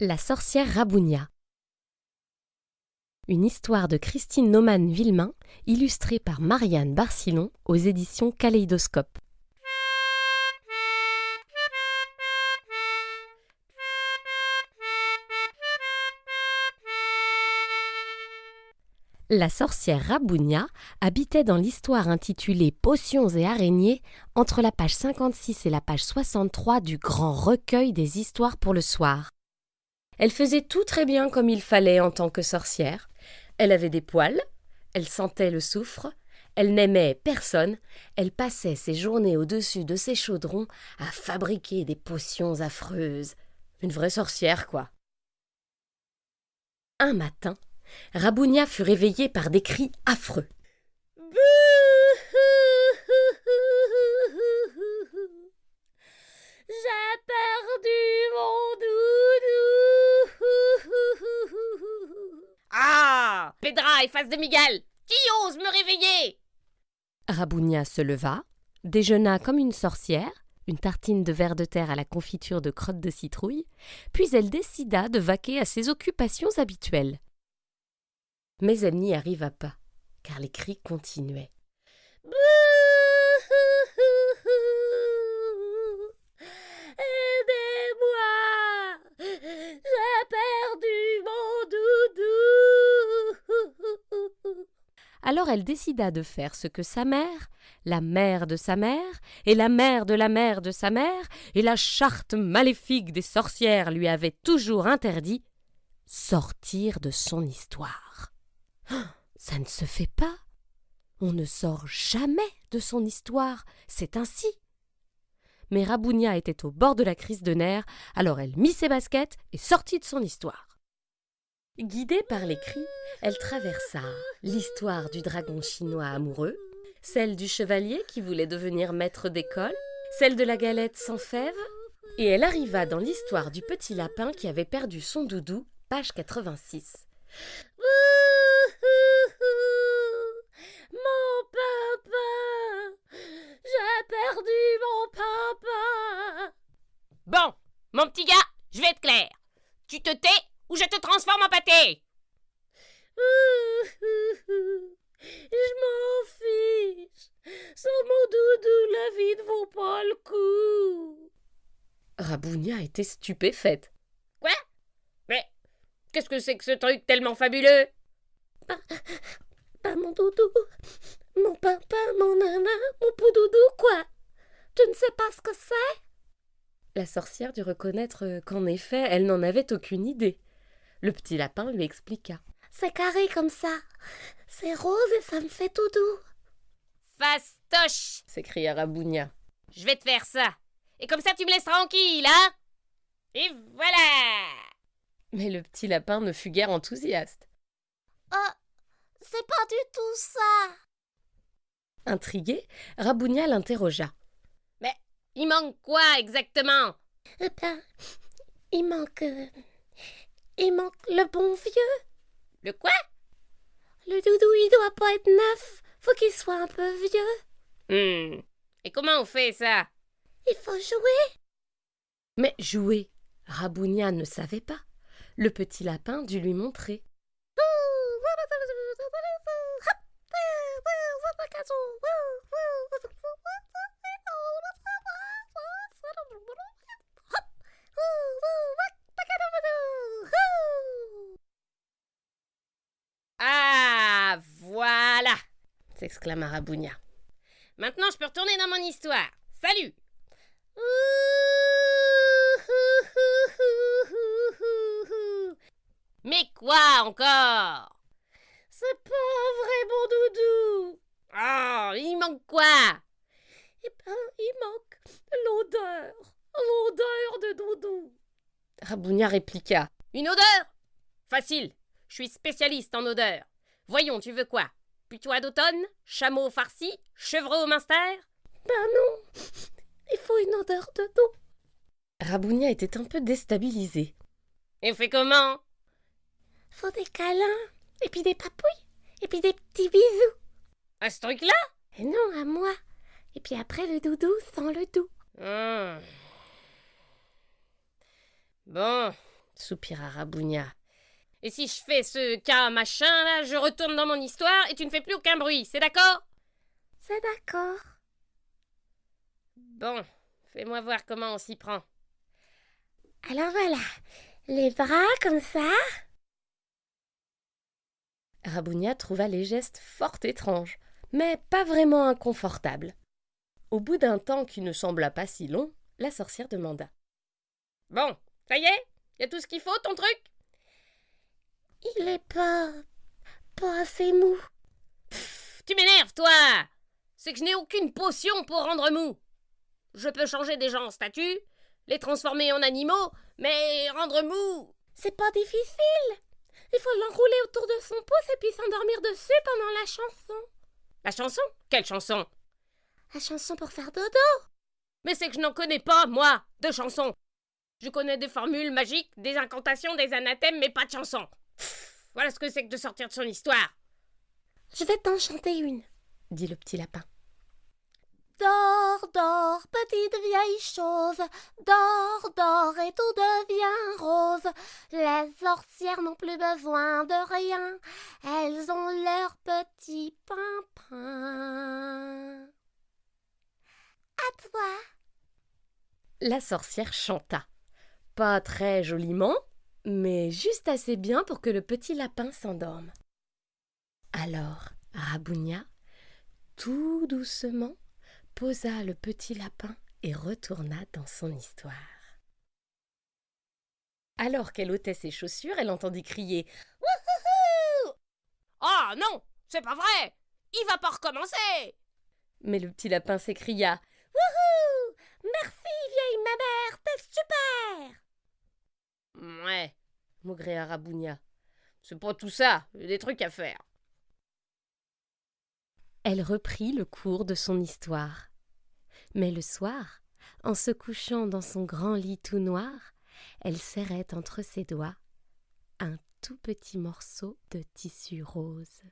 La sorcière Rabounia. Une histoire de Christine Naumann Villemain, illustrée par Marianne Barcillon aux éditions Kaléidoscope. La sorcière Rabounia habitait dans l'histoire intitulée Potions et araignées entre la page 56 et la page 63 du grand recueil des histoires pour le soir. Elle faisait tout très bien comme il fallait en tant que sorcière. Elle avait des poils, elle sentait le soufre, elle n'aimait personne, elle passait ses journées au-dessus de ses chaudrons à fabriquer des potions affreuses. Une vraie sorcière, quoi. Un matin, Rabounia fut réveillée par des cris affreux. J'ai perdu mon doudou. De Miguel Qui ose me réveiller? Rabounia se leva, déjeuna comme une sorcière, une tartine de verre de terre à la confiture de crottes de citrouille, puis elle décida de vaquer à ses occupations habituelles. Mais elle n'y arriva pas, car les cris continuaient J'ai perdu mon doudou Elle décida de faire ce que sa mère, la mère de sa mère, et la mère de la mère de sa mère, et la charte maléfique des sorcières lui avait toujours interdit sortir de son histoire. Ça ne se fait pas. On ne sort jamais de son histoire, c'est ainsi. Mais Rabounia était au bord de la crise de nerfs, alors elle mit ses baskets et sortit de son histoire. Guidée par les cris, elle traversa l'histoire du dragon chinois amoureux, celle du chevalier qui voulait devenir maître d'école, celle de la galette sans fèves, et elle arriva dans l'histoire du petit lapin qui avait perdu son doudou, page 86. Mon papa J'ai perdu mon papa Bon, mon petit gars, je vais être clair. Tu te tais ou je te transforme en pâté. Je m'en fiche. Sans mon doudou, la vie ne vaut pas le coup. Rabounia était stupéfaite. Quoi? Mais qu'est-ce que c'est que ce truc tellement fabuleux? Pas mon doudou. Mon papa, mon nana, mon poudoudou, quoi. Tu ne sais pas ce que c'est? La sorcière dut reconnaître qu'en effet, elle n'en avait aucune idée. Le petit lapin lui expliqua. C'est carré comme ça C'est rose et ça me fait tout doux Fastoche s'écria Rabounia. Je vais te faire ça. Et comme ça, tu me laisses tranquille, hein? Et voilà Mais le petit lapin ne fut guère enthousiaste. Oh, c'est pas du tout ça Intrigué, Rabounia l'interrogea. Mais il manque quoi exactement? Eh ben, il manque... Il manque le bon vieux. Le quoi? Le doudou, il doit pas être neuf. Faut qu'il soit un peu vieux. Hmm. Et comment on fait ça? Il faut jouer. Mais jouer, Rabounia ne savait pas. Le petit lapin dut lui montrer. S'exclama Rabounia. Maintenant, je peux retourner dans mon histoire. Salut Mais quoi encore? C'est pas vrai, mon doudou Oh, il manque quoi? Eh ben, il manque l'odeur L'odeur de doudou Rabounia répliqua. Une odeur? Facile, je suis spécialiste en odeur. Voyons, tu veux quoi? Putois d'automne Chameau farci Chevreau au minster? Ben non Il faut une odeur de doux Rabounia était un peu déstabilisée. Et on fait comment? Faut des câlins, et puis des papouilles, et puis des petits bisous. À ce truc-là? Et non, à moi. Et puis après le doudou sans le doux. Hmm. Bon, soupira Rabounia. Et si je fais ce cas machin, là, je retourne dans mon histoire et tu ne fais plus aucun bruit, c'est d'accord? C'est d'accord. Bon, fais-moi voir comment on s'y prend. Alors voilà, les bras comme ça. Rabounia trouva les gestes fort étranges, mais pas vraiment inconfortables. Au bout d'un temps qui ne sembla pas si long, la sorcière demanda. Bon, ça y est Y a tout ce qu'il faut, ton truc? Il est pas. pas assez mou. Pff, tu m'énerves, toi C'est que je n'ai aucune potion pour rendre mou. Je peux changer des gens en statues, les transformer en animaux, mais rendre mou. C'est pas difficile. Il faut l'enrouler autour de son pouce et puis s'endormir dessus pendant la chanson. La chanson? Quelle chanson? La chanson pour faire dodo. Mais c'est que je n'en connais pas, moi, de chansons. Je connais des formules magiques, des incantations, des anathèmes, mais pas de chansons. Voilà ce que c'est que de sortir de son histoire. Je vais t'en chanter une, dit le petit lapin. Dors, dors, petite vieille chose, dors, dors et tout devient rose. Les sorcières n'ont plus besoin de rien, elles ont leur petit pimpin. À toi. La sorcière chanta. Pas très joliment, mais juste assez bien pour que le petit lapin s'endorme. Alors, Rabounia, tout doucement, posa le petit lapin et retourna dans son histoire. Alors qu'elle ôtait ses chaussures, elle entendit crier Wouhouhou Oh non, c'est pas vrai! Il va pas recommencer! Mais le petit lapin s'écria Wouhou! Merci, vieille ma-mère, t'es super! Ouais, maugréa Rabounia. C'est pas tout ça, des trucs à faire. Elle reprit le cours de son histoire. Mais le soir, en se couchant dans son grand lit tout noir, elle serrait entre ses doigts un tout petit morceau de tissu rose.